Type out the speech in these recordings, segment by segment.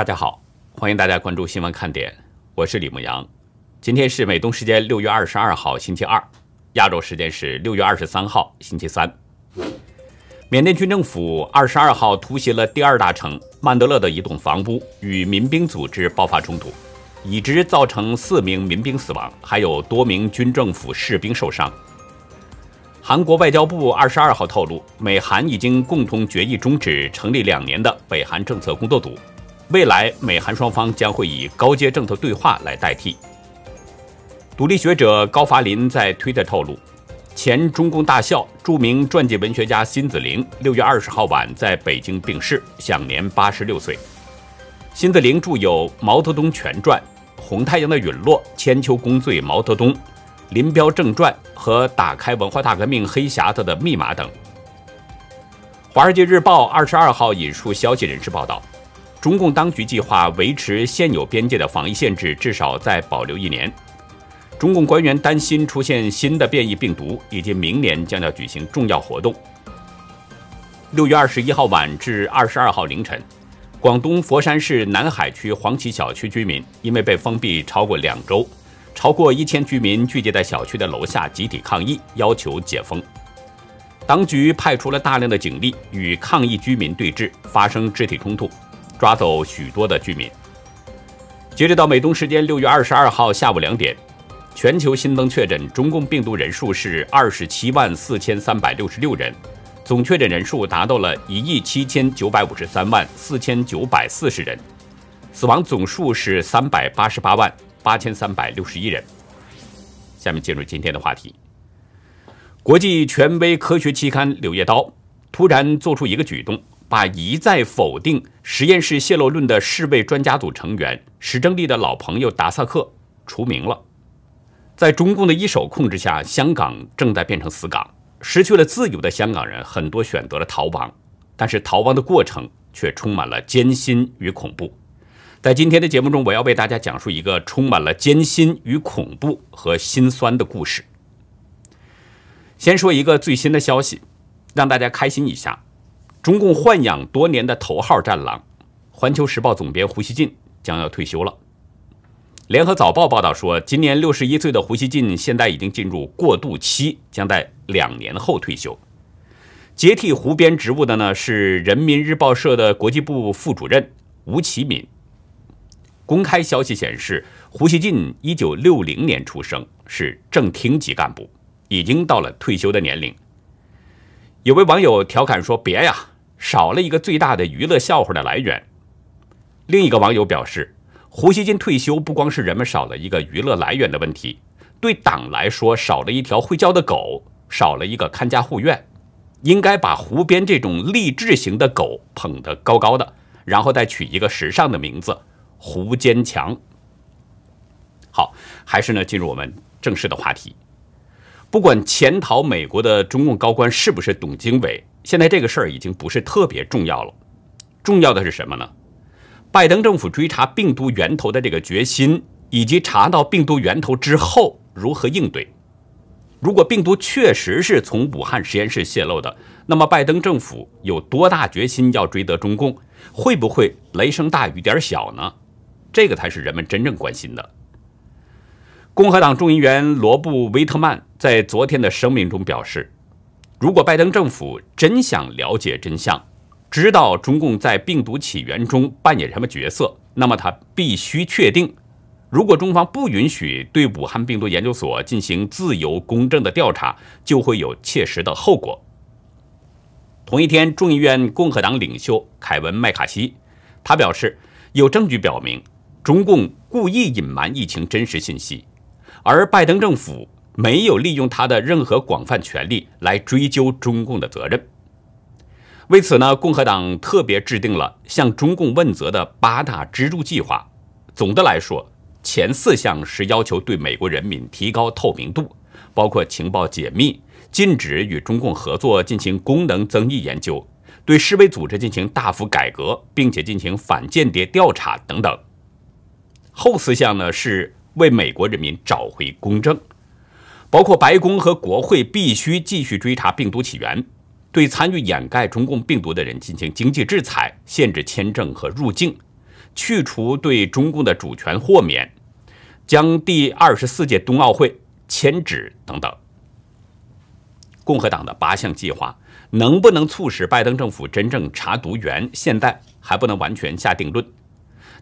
大家好，欢迎大家关注新闻看点，我是李牧阳。今天是美东时间六月二十二号星期二，亚洲时间是六月二十三号星期三。缅甸军政府二十二号突袭了第二大城曼德勒的一栋房屋，与民兵组织爆发冲突，已知造成四名民兵死亡，还有多名军政府士兵受伤。韩国外交部二十二号透露，美韩已经共同决议终止成立两年的北韩政策工作组，未来美韩双方将会以高阶政策对话来代替。独立学者高伐林在推特透露，前中共大校、著名传记文学家辛子玲六月二十号晚在北京病逝，享年八十六岁。辛子玲著有《毛泽东全传》《红太阳的陨落》《千秋功罪毛泽东》。《林彪正传》和《打开文化大革命黑匣子的密码》等。《华尔街日报》二十二号引述消息人士报道，中共当局计划维持现有边界的防疫限制，至少再保留一年。中共官员担心出现新的变异病毒，以及明年将要举行重要活动。六月二十一号晚至二十二号凌晨，广东佛山市南海区黄岐小区居民因为被封闭超过两周。超过一千居民聚集在小区的楼下集体抗议，要求解封。当局派出了大量的警力与抗议居民对峙，发生肢体冲突，抓走许多的居民。截止到美东时间六月二十二号下午两点，全球新增确诊中共病毒人数是二十七万四千三百六十六人，总确诊人数达到了一亿七千九百五十三万四千九百四十人，死亡总数是三百八十八万。八千三百六十一人。下面进入今天的话题。国际权威科学期刊《柳叶刀》突然做出一个举动，把一再否定实验室泄露论的世卫专家组成员史正丽的老朋友达萨克除名了。在中共的一手控制下，香港正在变成死港，失去了自由的香港人很多选择了逃亡，但是逃亡的过程却充满了艰辛与恐怖。在今天的节目中，我要为大家讲述一个充满了艰辛与恐怖和心酸的故事。先说一个最新的消息，让大家开心一下：中共豢养多年的头号战狼——环球时报总编胡锡进将要退休了。联合早报报道说，今年六十一岁的胡锡进现在已经进入过渡期，将在两年后退休。接替胡编职务的呢是人民日报社的国际部副主任吴启敏。公开消息显示，胡锡进一九六零年出生，是正厅级干部，已经到了退休的年龄。有位网友调侃说：“别呀，少了一个最大的娱乐笑话的来源。”另一个网友表示：“胡锡进退休不光是人们少了一个娱乐来源的问题，对党来说少了一条会叫的狗，少了一个看家护院。应该把湖边这种励志型的狗捧得高高的，然后再取一个时尚的名字。”胡坚强，好，还是呢？进入我们正式的话题。不管潜逃美国的中共高官是不是董经纬，现在这个事儿已经不是特别重要了。重要的是什么呢？拜登政府追查病毒源头的这个决心，以及查到病毒源头之后如何应对。如果病毒确实是从武汉实验室泄露的，那么拜登政府有多大决心要追责中共？会不会雷声大雨点小呢？这个才是人们真正关心的。共和党众议员罗布·威特曼在昨天的声明中表示，如果拜登政府真想了解真相，知道中共在病毒起源中扮演什么角色，那么他必须确定，如果中方不允许对武汉病毒研究所进行自由公正的调查，就会有切实的后果。同一天，众议院共和党领袖凯文·麦卡锡，他表示，有证据表明。中共故意隐瞒疫情真实信息，而拜登政府没有利用他的任何广泛权力来追究中共的责任。为此呢，共和党特别制定了向中共问责的八大支柱计划。总的来说，前四项是要求对美国人民提高透明度，包括情报解密、禁止与中共合作进行功能增益研究、对世卫组织进行大幅改革，并且进行反间谍调查等等。后四项呢是为美国人民找回公正，包括白宫和国会必须继续追查病毒起源，对参与掩盖中共病毒的人进行经济制裁，限制签证和入境，去除对中共的主权豁免，将第二十四届冬奥会迁址等等。共和党的八项计划能不能促使拜登政府真正查毒源，现在还不能完全下定论，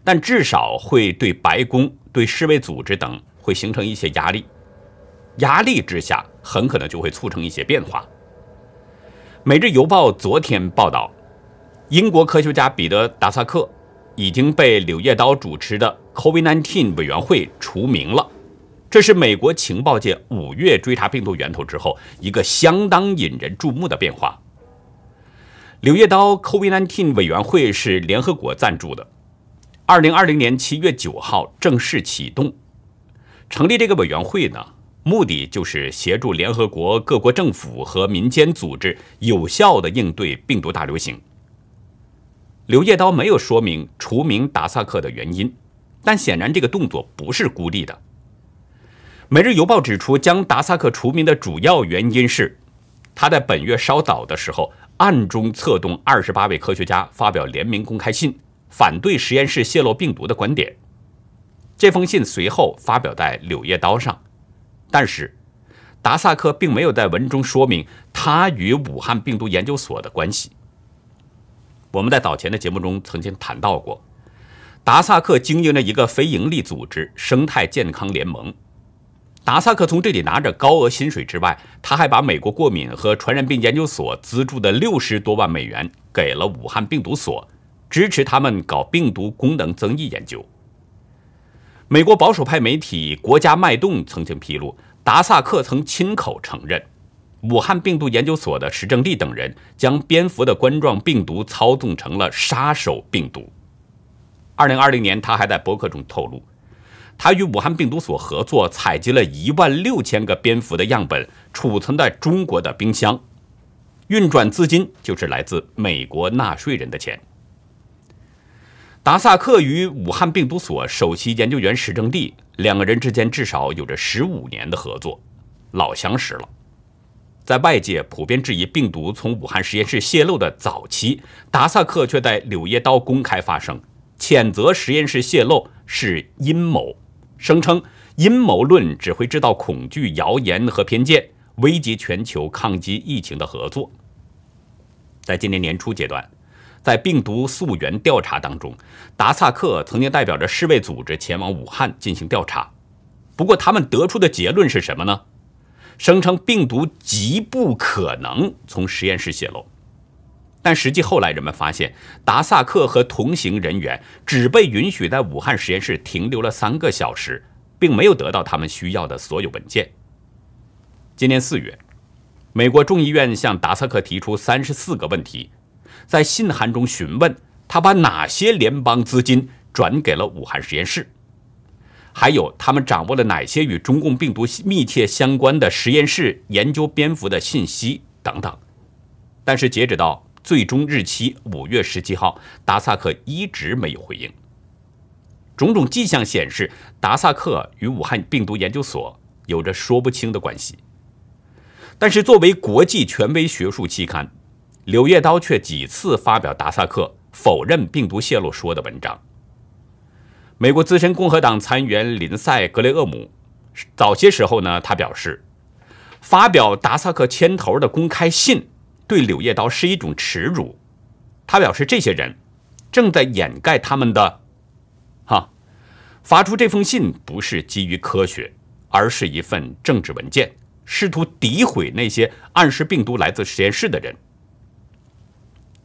但至少会对白宫、对世卫组织等会形成一些压力。压力之下，很可能就会促成一些变化。《每日邮报》昨天报道，英国科学家彼得·达萨克已经被《柳叶刀》主持的 COVID-19 委员会除名了。这是美国情报界五月追查病毒源头之后一个相当引人注目的变化。《柳叶刀》COVID-19 委员会是联合国赞助的，二零二零年七月九号正式启动。成立这个委员会呢？目的就是协助联合国各国政府和民间组织有效的应对病毒大流行。柳叶刀没有说明除名达萨克的原因，但显然这个动作不是孤立的。《每日邮报》指出，将达萨克除名的主要原因是他在本月稍早的时候暗中策动二十八位科学家发表联名公开信，反对实验室泄露病毒的观点。这封信随后发表在《柳叶刀》上。但是，达萨克并没有在文中说明他与武汉病毒研究所的关系。我们在早前的节目中曾经谈到过，达萨克经营着一个非营利组织——生态健康联盟。达萨克从这里拿着高额薪水之外，他还把美国过敏和传染病研究所资助的六十多万美元给了武汉病毒所，支持他们搞病毒功能增益研究。美国保守派媒体《国家脉动》曾经披露，达萨克曾亲口承认，武汉病毒研究所的石正丽等人将蝙蝠的冠状病毒操纵成了杀手病毒。二零二零年，他还在博客中透露，他与武汉病毒所合作，采集了一万六千个蝙蝠的样本，储存在中国的冰箱，运转资金就是来自美国纳税人的钱。达萨克与武汉病毒所首席研究员石正丽两个人之间至少有着十五年的合作，老相识了。在外界普遍质疑病毒从武汉实验室泄露的早期，达萨克却在《柳叶刀》公开发声，谴责实验室泄露是阴谋，声称阴谋论只会制造恐惧、谣言和偏见，危及全球抗击疫情的合作。在今年年初阶段。在病毒溯源调查当中，达萨克曾经代表着世卫组织前往武汉进行调查。不过，他们得出的结论是什么呢？声称病毒极不可能从实验室泄露。但实际后来人们发现，达萨克和同行人员只被允许在武汉实验室停留了三个小时，并没有得到他们需要的所有文件。今年四月，美国众议院向达萨克提出三十四个问题。在信函中询问他把哪些联邦资金转给了武汉实验室，还有他们掌握了哪些与中共病毒密切相关的实验室研究蝙蝠的信息等等。但是截止到最终日期五月十七号，达萨克一直没有回应。种种迹象显示，达萨克与武汉病毒研究所有着说不清的关系。但是作为国际权威学术期刊。《柳叶刀》却几次发表达萨克否认病毒泄露说的文章。美国资深共和党参议员林赛·格雷厄姆早些时候呢，他表示，发表达萨克牵头的公开信对《柳叶刀》是一种耻辱。他表示，这些人正在掩盖他们的，哈，发出这封信不是基于科学，而是一份政治文件，试图诋毁那些暗示病毒来自实验室的人。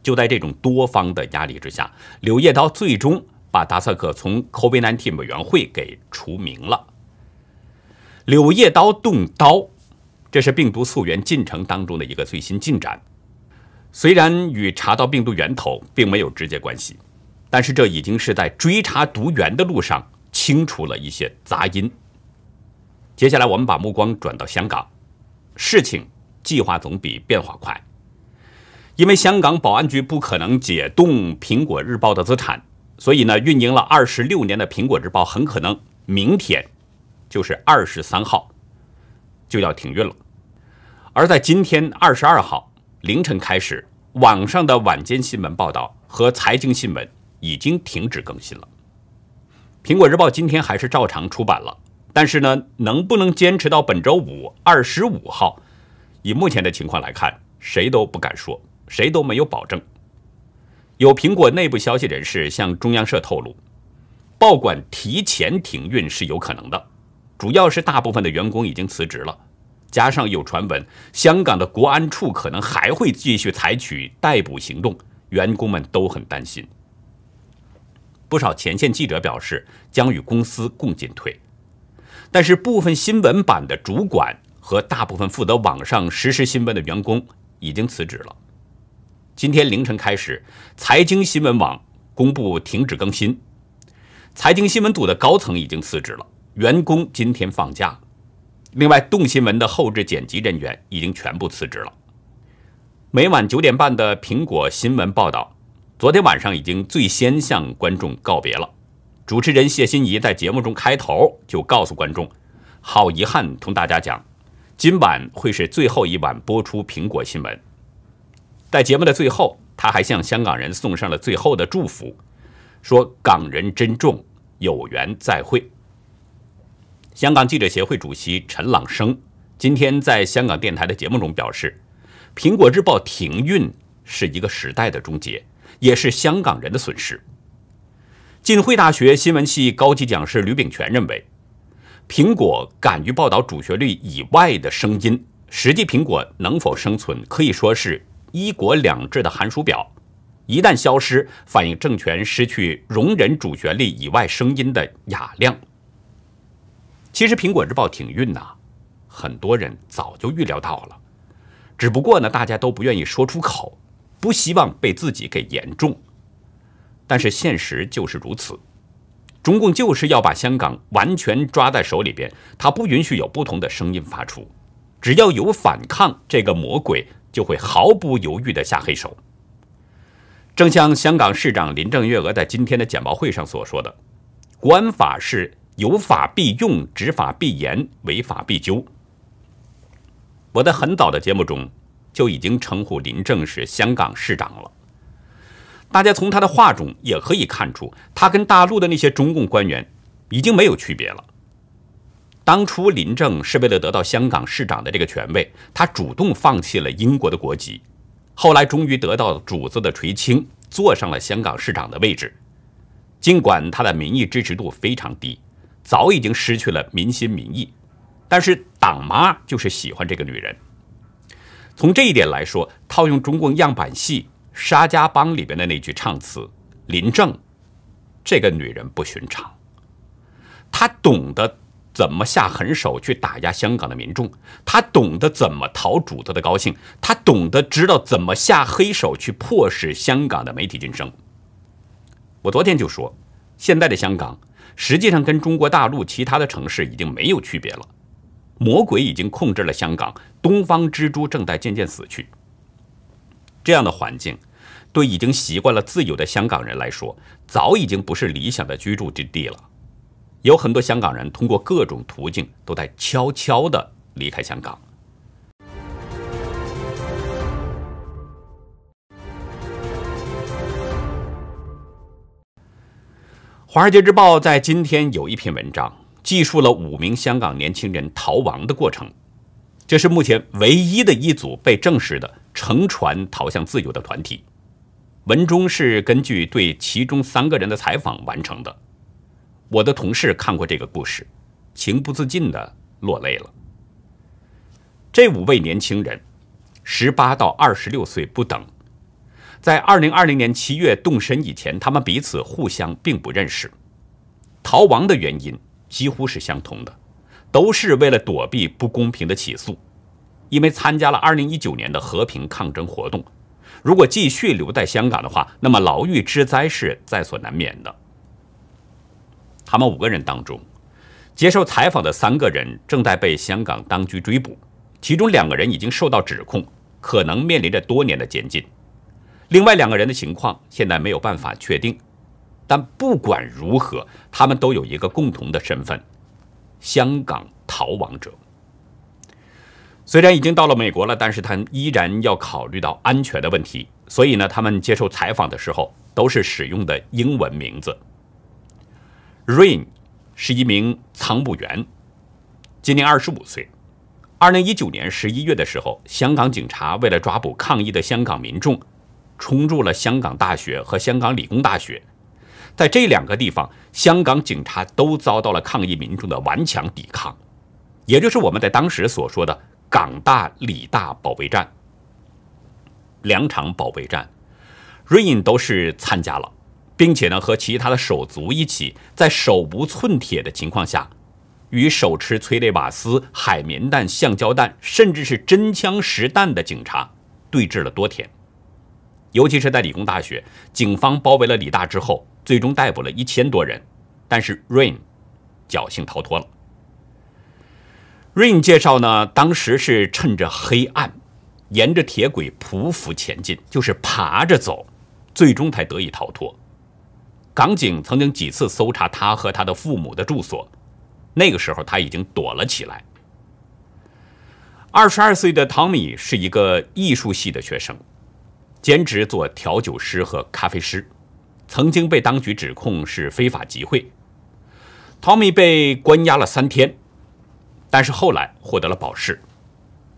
就在这种多方的压力之下，柳叶刀最终把达萨克从 COVID-19 委员会给除名了。柳叶刀动刀，这是病毒溯源进程当中的一个最新进展。虽然与查到病毒源头并没有直接关系，但是这已经是在追查毒源的路上清除了一些杂音。接下来，我们把目光转到香港，事情计划总比变化快。因为香港保安局不可能解冻《苹果日报》的资产，所以呢，运营了二十六年的《苹果日报》很可能明天，就是二十三号，就要停运了。而在今天二十二号凌晨开始，网上的晚间新闻报道和财经新闻已经停止更新了。苹果日报今天还是照常出版了，但是呢，能不能坚持到本周五二十五号？以目前的情况来看，谁都不敢说，谁都没有保证。有苹果内部消息人士向中央社透露，报馆提前停运是有可能的，主要是大部分的员工已经辞职了，加上有传闻香港的国安处可能还会继续采取逮捕行动，员工们都很担心。不少前线记者表示将与公司共进退，但是部分新闻版的主管和大部分负责网上实时新闻的员工已经辞职了。今天凌晨开始，财经新闻网公布停止更新。财经新闻组的高层已经辞职了，员工今天放假。另外，动新闻的后置剪辑人员已经全部辞职了。每晚九点半的苹果新闻报道，昨天晚上已经最先向观众告别了。主持人谢欣怡在节目中开头就告诉观众：“好遗憾，同大家讲，今晚会是最后一晚播出苹果新闻。”在节目的最后，他还向香港人送上了最后的祝福，说：“港人珍重，有缘再会。”香港记者协会主席陈朗生今天在香港电台的节目中表示：“苹果日报停运是一个时代的终结，也是香港人的损失。”浸会大学新闻系高级讲师吕炳全认为，苹果敢于报道主旋律以外的声音，实际苹果能否生存，可以说是。一国两制的寒暑表，一旦消失，反映政权失去容忍主旋律以外声音的雅量。其实，《苹果日报》停运呐，很多人早就预料到了，只不过呢，大家都不愿意说出口，不希望被自己给言中。但是现实就是如此，中共就是要把香港完全抓在手里边，他不允许有不同的声音发出，只要有反抗，这个魔鬼。就会毫不犹豫地下黑手。正像香港市长林郑月娥在今天的简报会上所说的：“国安法是有法必用，执法必严，违法必究。”我在很早的节目中就已经称呼林郑是香港市长了。大家从他的话中也可以看出，他跟大陆的那些中共官员已经没有区别了。当初林郑是为了得到香港市长的这个权位，他主动放弃了英国的国籍，后来终于得到主子的垂青，坐上了香港市长的位置。尽管他的民意支持度非常低，早已经失去了民心民意，但是党妈就是喜欢这个女人。从这一点来说，套用中共样板戏《沙家浜》里边的那句唱词：“林郑，这个女人不寻常，她懂得。”怎么下狠手去打压香港的民众？他懂得怎么讨主子的高兴，他懂得知道怎么下黑手去迫使香港的媒体晋升。我昨天就说，现在的香港实际上跟中国大陆其他的城市已经没有区别了，魔鬼已经控制了香港，东方之珠正在渐渐死去。这样的环境，对已经习惯了自由的香港人来说，早已经不是理想的居住之地了。有很多香港人通过各种途径都在悄悄地离开香港。《华尔街日报》在今天有一篇文章，记述了五名香港年轻人逃亡的过程。这是目前唯一的一组被证实的乘船逃向自由的团体。文中是根据对其中三个人的采访完成的。我的同事看过这个故事，情不自禁的落泪了。这五位年轻人，十八到二十六岁不等，在二零二零年七月动身以前，他们彼此互相并不认识。逃亡的原因几乎是相同的，都是为了躲避不公平的起诉，因为参加了二零一九年的和平抗争活动。如果继续留在香港的话，那么牢狱之灾是在所难免的。他们五个人当中，接受采访的三个人正在被香港当局追捕，其中两个人已经受到指控，可能面临着多年的监禁。另外两个人的情况现在没有办法确定，但不管如何，他们都有一个共同的身份：香港逃亡者。虽然已经到了美国了，但是他依然要考虑到安全的问题，所以呢，他们接受采访的时候都是使用的英文名字。Rain 是一名仓务员，今年二十五岁。二零一九年十一月的时候，香港警察为了抓捕抗议的香港民众，冲入了香港大学和香港理工大学。在这两个地方，香港警察都遭到了抗议民众的顽强抵抗，也就是我们在当时所说的“港大理大保卫战”。两场保卫战，Rain 都是参加了，并且呢和其他的手足一起，在手无寸铁的情况下。与手持催泪瓦斯、海绵弹、橡胶弹，甚至是真枪实弹的警察对峙了多天。尤其是在理工大学，警方包围了理大之后，最终逮捕了一千多人，但是 Rain 侥幸逃脱了。Rain 介绍呢，当时是趁着黑暗，沿着铁轨匍匐前进，就是爬着走，最终才得以逃脱。港警曾经几次搜查他和他的父母的住所。那个时候他已经躲了起来。二十二岁的汤米是一个艺术系的学生，兼职做调酒师和咖啡师，曾经被当局指控是非法集会。汤米被关押了三天，但是后来获得了保释。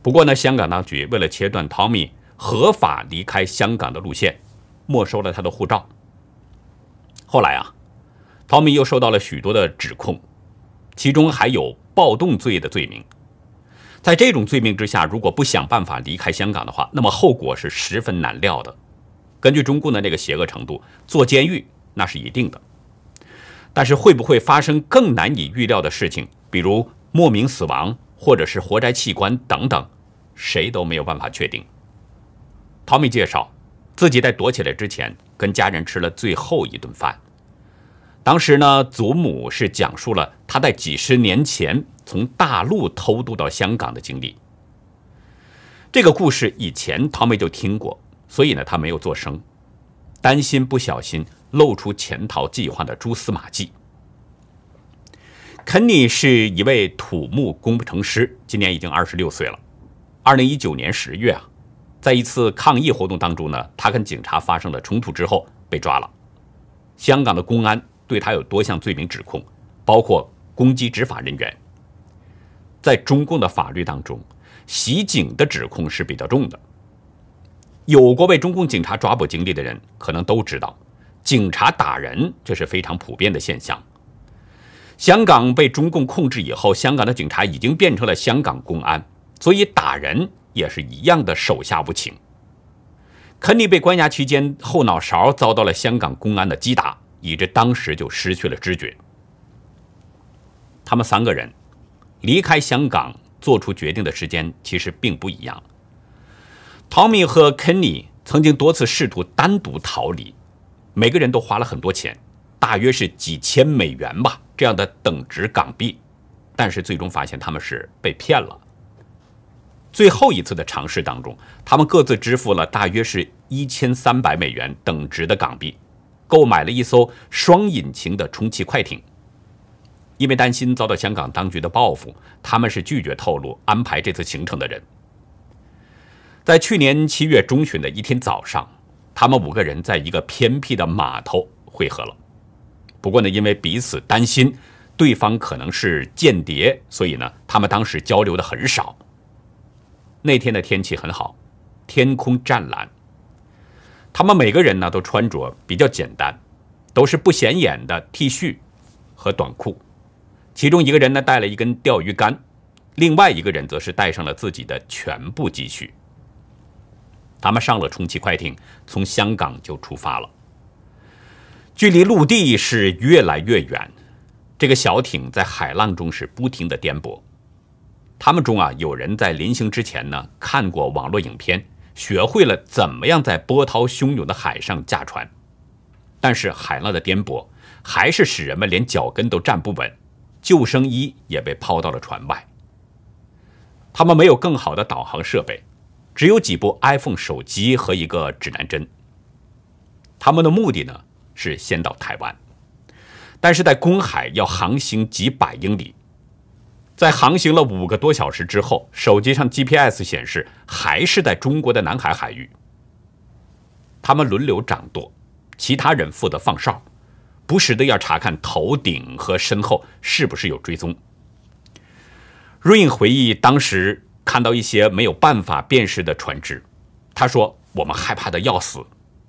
不过呢，香港当局为了切断汤米合法离开香港的路线，没收了他的护照。后来啊，汤米又受到了许多的指控。其中还有暴动罪的罪名，在这种罪名之下，如果不想办法离开香港的话，那么后果是十分难料的。根据中共的那个邪恶程度，坐监狱那是一定的。但是会不会发生更难以预料的事情，比如莫名死亡，或者是活摘器官等等，谁都没有办法确定。陶米介绍，自己在躲起来之前，跟家人吃了最后一顿饭。当时呢，祖母是讲述了他在几十年前从大陆偷渡到香港的经历。这个故事以前陶梅就听过，所以呢，他没有做声，担心不小心露出潜逃计划的蛛丝马迹。肯尼是一位土木工程师，今年已经二十六岁了。二零一九年十月啊，在一次抗议活动当中呢，他跟警察发生了冲突之后被抓了，香港的公安。对他有多项罪名指控，包括攻击执法人员。在中共的法律当中，袭警的指控是比较重的。有过被中共警察抓捕经历的人，可能都知道，警察打人这是非常普遍的现象。香港被中共控制以后，香港的警察已经变成了香港公安，所以打人也是一样的手下无情。肯尼被关押期间，后脑勺遭到了香港公安的击打。以致当时就失去了知觉。他们三个人离开香港做出决定的时间其实并不一样。汤米和肯尼曾经多次试图单独逃离，每个人都花了很多钱，大约是几千美元吧，这样的等值港币。但是最终发现他们是被骗了。最后一次的尝试当中，他们各自支付了大约是一千三百美元等值的港币。购买了一艘双引擎的充气快艇，因为担心遭到香港当局的报复，他们是拒绝透露安排这次行程的人。在去年七月中旬的一天早上，他们五个人在一个偏僻的码头汇合了。不过呢，因为彼此担心对方可能是间谍，所以呢，他们当时交流的很少。那天的天气很好，天空湛蓝。他们每个人呢都穿着比较简单，都是不显眼的 T 恤和短裤。其中一个人呢带了一根钓鱼竿，另外一个人则是带上了自己的全部积蓄。他们上了充气快艇，从香港就出发了。距离陆地是越来越远，这个小艇在海浪中是不停的颠簸。他们中啊有人在临行之前呢看过网络影片。学会了怎么样在波涛汹涌的海上驾船，但是海浪的颠簸还是使人们连脚跟都站不稳，救生衣也被抛到了船外。他们没有更好的导航设备，只有几部 iPhone 手机和一个指南针。他们的目的呢是先到台湾，但是在公海要航行几百英里。在航行了五个多小时之后，手机上 GPS 显示还是在中国的南海海域。他们轮流掌舵，其他人负责放哨，不时的要查看头顶和身后是不是有追踪。瑞英回忆当时看到一些没有办法辨识的船只，他说：“我们害怕的要死，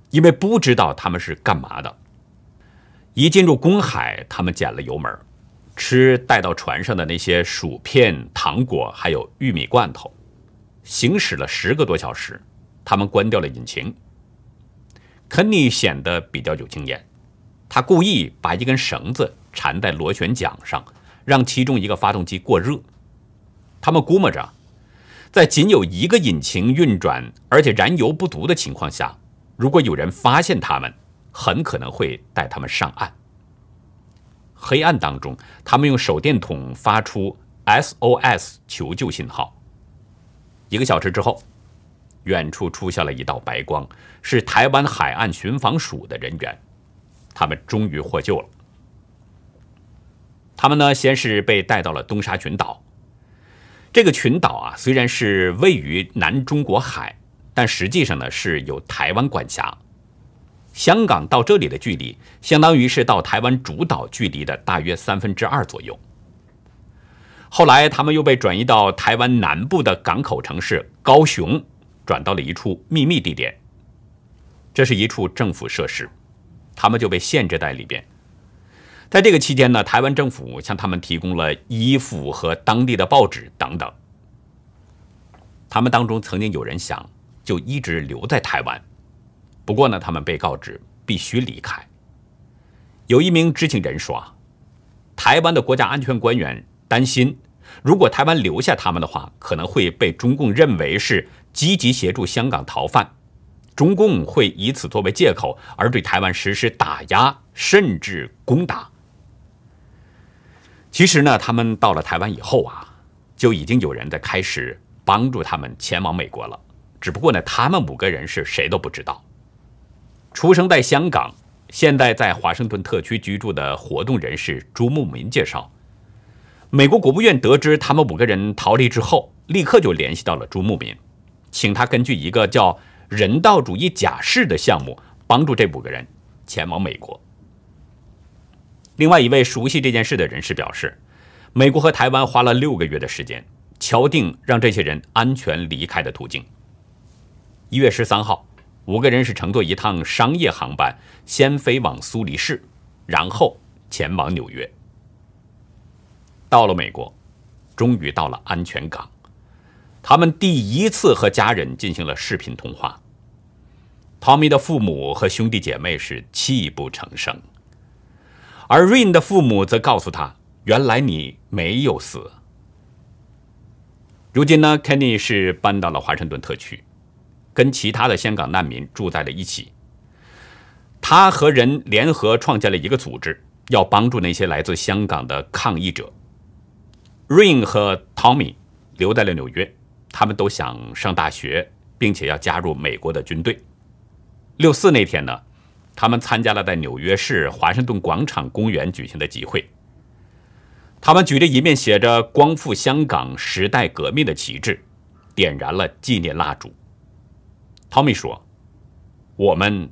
因为不知道他们是干嘛的。一进入公海，他们减了油门，吃带到船上的那些薯片、糖果，还有玉米罐头。行驶了十个多小时，他们关掉了引擎。肯尼显得比较有经验。”他故意把一根绳子缠在螺旋桨上，让其中一个发动机过热。他们估摸着，在仅有一个引擎运转，而且燃油不足的情况下，如果有人发现他们，很可能会带他们上岸。黑暗当中，他们用手电筒发出 SOS 求救信号。一个小时之后，远处出现了一道白光，是台湾海岸巡防署的人员。他们终于获救了。他们呢，先是被带到了东沙群岛。这个群岛啊，虽然是位于南中国海，但实际上呢是由台湾管辖。香港到这里的距离，相当于是到台湾主岛距离的大约三分之二左右。后来，他们又被转移到台湾南部的港口城市高雄，转到了一处秘密地点。这是一处政府设施。他们就被限制在里边。在这个期间呢，台湾政府向他们提供了衣服和当地的报纸等等。他们当中曾经有人想就一直留在台湾，不过呢，他们被告知必须离开。有一名知情人说：“啊，台湾的国家安全官员担心，如果台湾留下他们的话，可能会被中共认为是积极协助香港逃犯。”中共会以此作为借口，而对台湾实施打压，甚至攻打。其实呢，他们到了台湾以后啊，就已经有人在开始帮助他们前往美国了。只不过呢，他们五个人是谁都不知道。出生在香港，现在在华盛顿特区居住的活动人士朱慕民介绍，美国国务院得知他们五个人逃离之后，立刻就联系到了朱慕民，请他根据一个叫。人道主义假释的项目，帮助这五个人前往美国。另外一位熟悉这件事的人士表示，美国和台湾花了六个月的时间，敲定让这些人安全离开的途径。一月十三号，五个人是乘坐一趟商业航班，先飞往苏黎世，然后前往纽约。到了美国，终于到了安全港。他们第一次和家人进行了视频通话。汤米的父母和兄弟姐妹是泣不成声，而 Rain 的父母则告诉他：“原来你没有死。”如今呢，Kenny 是搬到了华盛顿特区，跟其他的香港难民住在了一起。他和人联合创建了一个组织，要帮助那些来自香港的抗议者。Rain 和 Tommy 留在了纽约。他们都想上大学，并且要加入美国的军队。六四那天呢，他们参加了在纽约市华盛顿广场公园举行的集会。他们举着一面写着“光复香港时代革命”的旗帜，点燃了纪念蜡烛。汤米说：“我们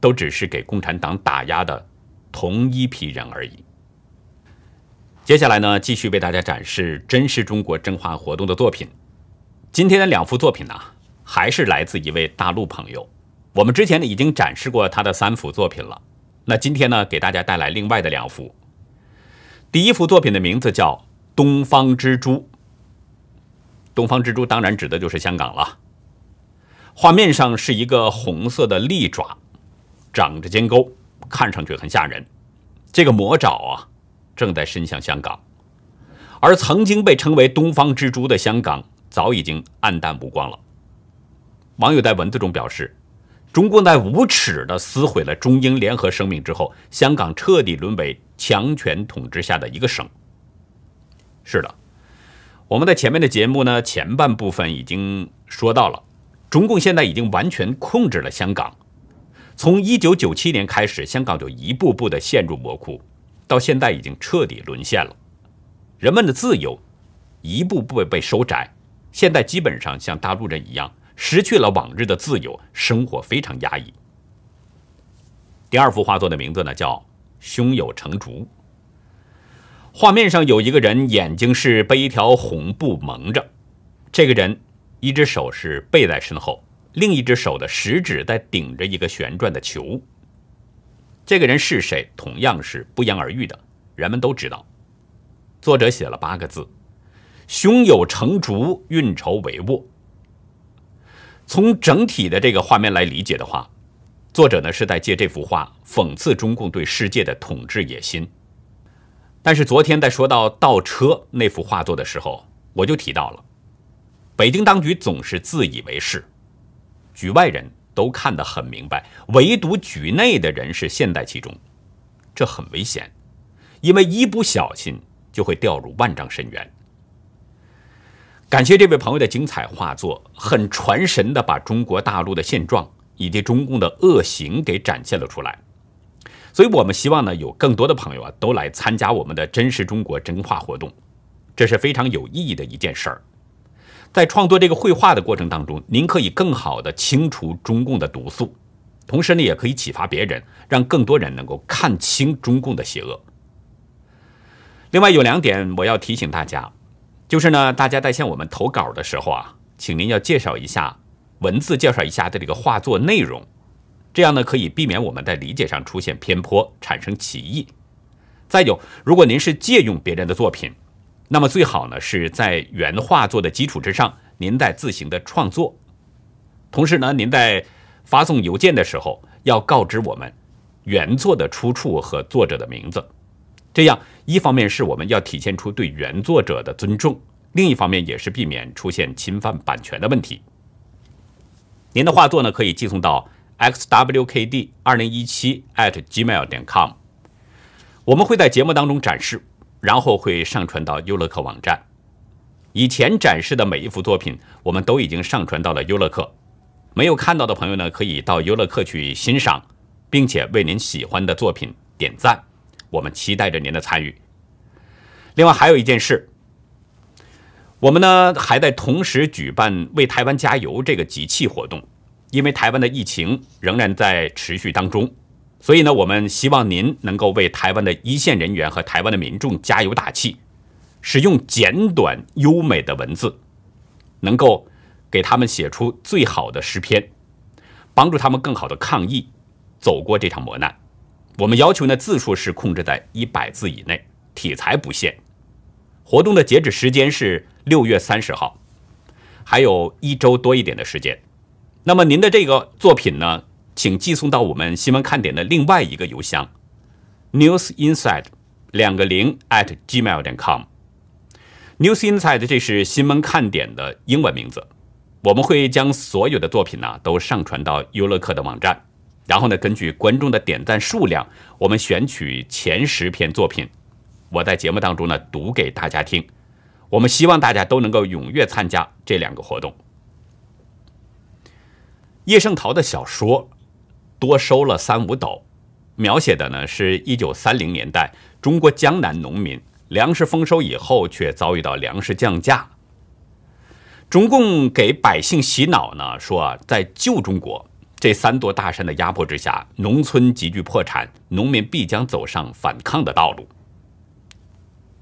都只是给共产党打压的同一批人而已。”接下来呢，继续为大家展示真实中国真话活动的作品。今天的两幅作品呢，还是来自一位大陆朋友。我们之前呢已经展示过他的三幅作品了。那今天呢，给大家带来另外的两幅。第一幅作品的名字叫《东方之珠》。东方之珠当然指的就是香港了。画面上是一个红色的利爪，长着尖钩，看上去很吓人。这个魔爪啊，正在伸向香港，而曾经被称为“东方之珠”的香港。早已经暗淡无光了。网友在文字中表示，中共在无耻地撕毁了中英联合声明之后，香港彻底沦为强权统治下的一个省。是的，我们在前面的节目呢前半部分已经说到了，中共现在已经完全控制了香港。从一九九七年开始，香港就一步步地陷入魔窟，到现在已经彻底沦陷了。人们的自由一步步被收窄。现在基本上像大陆人一样，失去了往日的自由，生活非常压抑。第二幅画作的名字呢叫《胸有成竹。画面上有一个人，眼睛是被一条红布蒙着。这个人一只手是背在身后，另一只手的食指在顶着一个旋转的球。这个人是谁？同样是不言而喻的，人们都知道。作者写了八个字：“胸有成竹，运筹帷幄。”从整体的这个画面来理解的话，作者呢是在借这幅画讽刺中共对世界的统治野心。但是昨天在说到倒车那幅画作的时候，我就提到了，北京当局总是自以为是，局外人都看得很明白，唯独局内的人是陷在其中，这很危险，因为一不小心就会掉入万丈深渊。感谢这位朋友的精彩画作，很传神的把中国大陆的现状以及中共的恶行给展现了出来。所以我们希望呢，有更多的朋友啊，都来参加我们的真实中国真话活动，这是非常有意义的一件事儿。在创作这个绘画的过程当中，您可以更好的清除中共的毒素，同时呢，也可以启发别人，让更多人能够看清中共的邪恶。另外有两点我要提醒大家，就是呢，大家在向我们投稿的时候啊，请您要介绍一下文字，介绍一下的这个画作内容。这样呢，可以避免我们在理解上出现偏颇，产生歧义。再有，如果您是借用别人的作品，那么最好呢是在原画作的基础之上，您再自行的创作。同时呢，您在发送邮件的时候要告知我们原作的出处和作者的名字。这样，一方面是我们要体现出对原作者的尊重，另一方面也是避免出现侵犯版权的问题。您的画作呢，可以寄送到。xwkd 二零一七 at gmail 点 com，我们会在节目当中展示，然后会上传到优乐客网站。以前展示的每一幅作品，我们都已经上传到了优乐客。没有看到的朋友呢，可以到优乐客去欣赏，并且为您喜欢的作品点赞。我们期待着您的参与。另外还有一件事，我们呢还在同时举办“为台湾加油”这个集气活动。因为台湾的疫情仍然在持续当中，所以呢，我们希望您能够为台湾的一线人员和台湾的民众加油打气，使用简短优美的文字，能够给他们写出最好的诗篇，帮助他们更好的抗疫，走过这场磨难。我们要求呢字数是控制在一百字以内，题材不限。活动的截止时间是六月三十号，还有一周多一点的时间。那么您的这个作品呢，请寄送到我们新闻看点的另外一个邮箱，newsinside 两个零 at gmail 点 com。newsinside 这是新闻看点的英文名字。我们会将所有的作品呢都上传到优乐客的网站，然后呢根据观众的点赞数量，我们选取前十篇作品，我在节目当中呢读给大家听。我们希望大家都能够踊跃参加这两个活动。叶圣陶的小说多收了三五斗，描写的呢是一九三零年代中国江南农民粮食丰收以后，却遭遇到粮食降价。中共给百姓洗脑呢，说啊在旧中国这三座大山的压迫之下，农村急剧破产，农民必将走上反抗的道路。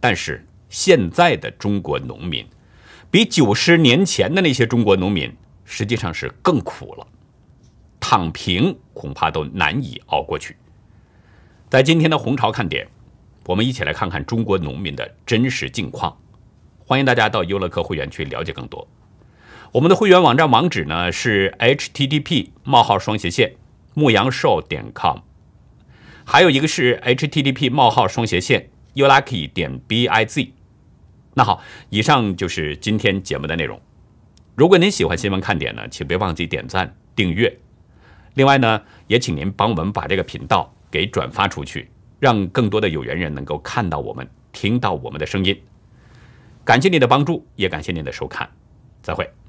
但是现在的中国农民，比九十年前的那些中国农民。实际上是更苦了，躺平恐怕都难以熬过去。在今天的红潮看点，我们一起来看看中国农民的真实境况。欢迎大家到优乐客会员区了解更多。我们的会员网站网址呢是 http: 冒号双斜线牧羊兽点 com，还有一个是 http: 冒号双斜线 youlucky 点 biz。那好，以上就是今天节目的内容。如果您喜欢新闻看点呢，请别忘记点赞、订阅。另外呢，也请您帮我们把这个频道给转发出去，让更多的有缘人能够看到我们、听到我们的声音。感谢您的帮助，也感谢您的收看，再会。